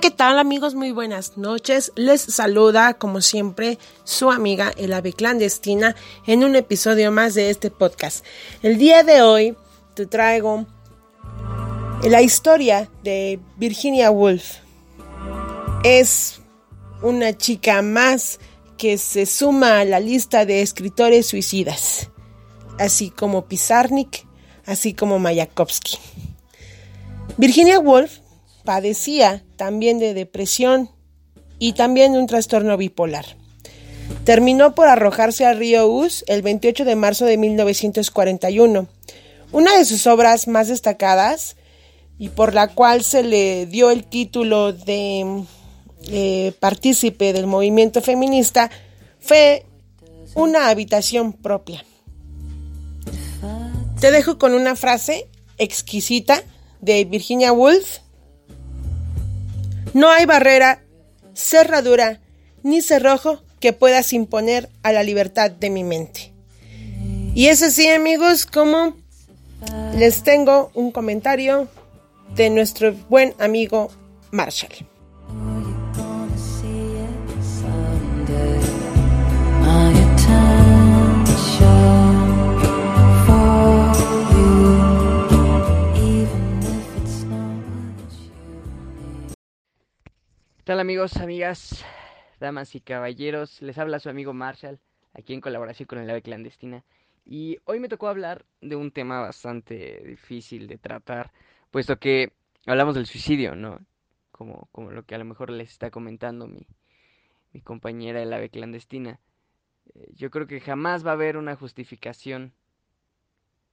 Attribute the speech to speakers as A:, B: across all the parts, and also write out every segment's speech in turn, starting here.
A: ¿qué tal amigos? Muy buenas noches. Les saluda como siempre su amiga El Ave Clandestina en un episodio más de este podcast. El día de hoy te traigo la historia de Virginia Woolf. Es una chica más que se suma a la lista de escritores suicidas, así como Pizarnik, así como Mayakovsky. Virginia Woolf padecía también de depresión y también de un trastorno bipolar. Terminó por arrojarse al río Us el 28 de marzo de 1941. Una de sus obras más destacadas y por la cual se le dio el título de eh, partícipe del movimiento feminista fue una habitación propia. Te dejo con una frase exquisita de Virginia Woolf no hay barrera, cerradura ni cerrojo que puedas imponer a la libertad de mi mente. Y es así amigos como les tengo un comentario de nuestro buen amigo Marshall.
B: Tal amigos, amigas, damas y caballeros? Les habla su amigo Marshall, aquí en colaboración con el AVE Clandestina. Y hoy me tocó hablar de un tema bastante difícil de tratar, puesto que hablamos del suicidio, ¿no? Como, como lo que a lo mejor les está comentando mi, mi compañera del AVE Clandestina. Eh, yo creo que jamás va a haber una justificación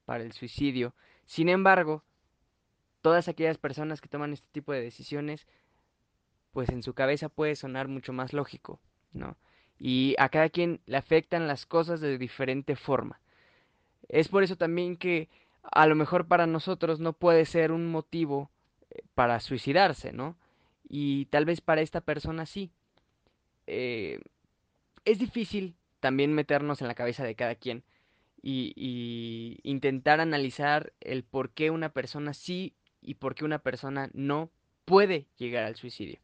B: para el suicidio. Sin embargo, todas aquellas personas que toman este tipo de decisiones pues en su cabeza puede sonar mucho más lógico, ¿no? Y a cada quien le afectan las cosas de diferente forma. Es por eso también que a lo mejor para nosotros no puede ser un motivo eh, para suicidarse, ¿no? Y tal vez para esta persona sí. Eh, es difícil también meternos en la cabeza de cada quien y, y, intentar analizar el por qué una persona sí y por qué una persona no puede llegar al suicidio.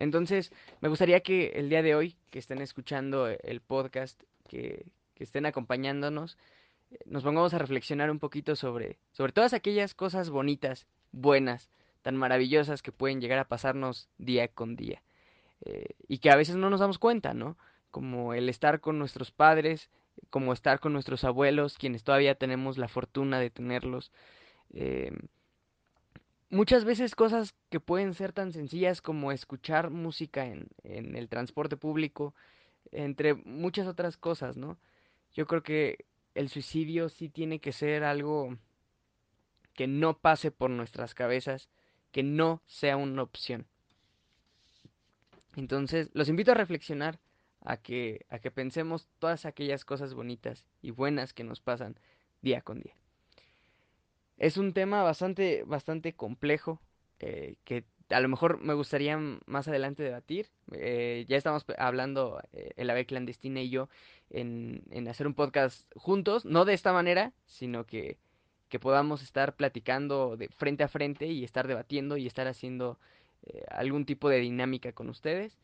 B: Entonces, me gustaría que el día de hoy, que estén escuchando el podcast, que, estén acompañándonos, eh, nos pongamos a reflexionar un poquito sobre, sobre todas aquellas cosas bonitas, buenas, tan maravillosas que pueden llegar a pasarnos día con día. Eh, y que a veces no nos damos cuenta, ¿no? Como el estar con nuestros padres, como estar con nuestros abuelos, quienes todavía tenemos la fortuna de tenerlos. Eh, muchas veces cosas que pueden ser tan sencillas como escuchar música en, en, el transporte público, entre muchas otras cosas, ¿no? Yo creo que el suicidio sí tiene que ser algo que no pase por nuestras cabezas, que no sea una opción. Entonces, los invito a reflexionar, a que, a que pensemos todas aquellas cosas bonitas y buenas que nos pasan día con día. Es un tema bastante, bastante complejo eh, que a lo mejor me gustaría más adelante debatir. Eh, ya estamos hablando, eh, el ave clandestina y yo, en, en, hacer un podcast juntos, no de esta manera, sino que, que podamos estar platicando de frente a frente y estar debatiendo y estar haciendo algún tipo de dinámica con ustedes.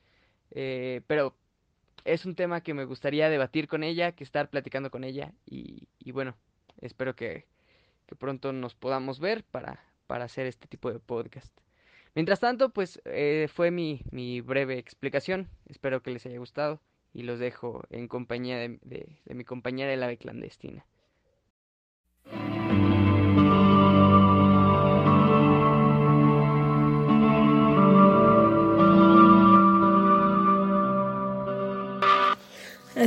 B: pero es un tema que me gustaría debatir con ella, que estar platicando con ella y, y bueno, espero que, que pronto nos podamos ver para, para hacer este tipo de podcast. Mientras tanto, pues eh, fue mi, mi, breve explicación. Espero que les haya gustado y los dejo en compañía de, de, de mi compañera de la clandestina.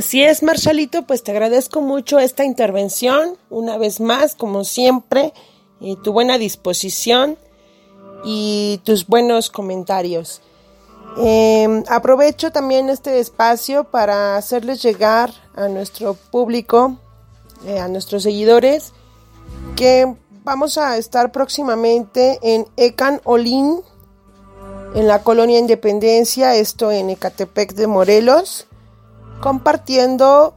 A: Así es, Marshallito, pues te agradezco mucho esta intervención, una vez más, como siempre, tu buena disposición y tus buenos comentarios. Eh, aprovecho también este espacio para hacerles llegar a nuestro público, eh, a nuestros seguidores, que vamos a estar próximamente en Ecan Olín, en la colonia Independencia, esto en Ecatepec de Morelos compartiendo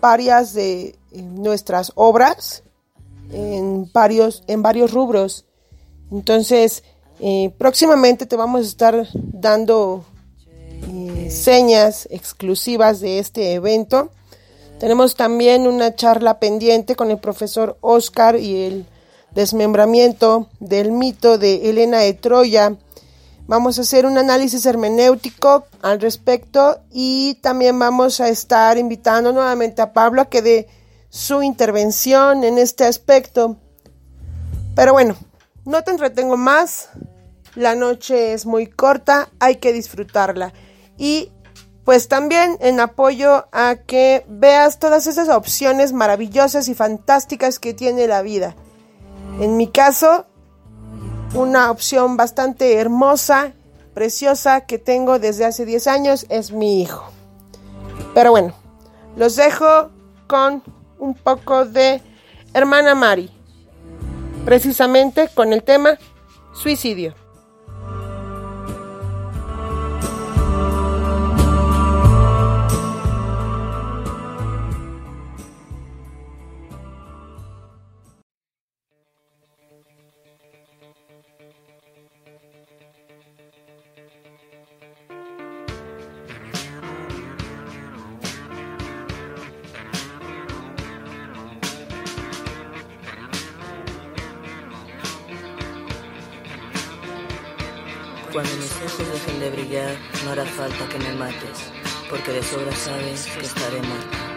A: varias de nuestras obras en varios, en varios rubros. Entonces, Eh, próximamente te vamos a estar dando eh, señas exclusivas de este evento. Tenemos también una charla pendiente con el profesor Oscar y el desmembramiento del mito de Elena de Troya. Vamos a hacer un análisis hermenéutico al respecto y también vamos a estar invitando nuevamente a Pablo a que dé su intervención en este aspecto. Pero bueno, no te entretengo más. La noche es muy corta, hay que disfrutarla. Y pues también en apoyo a que veas todas esas opciones maravillosas y fantásticas que tiene la vida. En mi caso, una opción bastante hermosa, preciosa que tengo desde hace 10 años es mi hijo. Pero bueno, los dejo con un poco de Hermana Mari, precisamente con el tema suicidio.
C: Cuando mis ojos dejen de brillar, no hará falta que me mates, porque de sobra sabes que estaré muerta.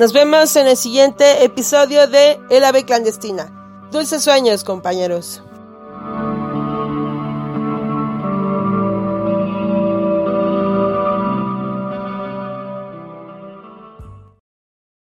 C: Nos vemos en el siguiente episodio de El Ave Clandestina. Dulces sueños, compañeros.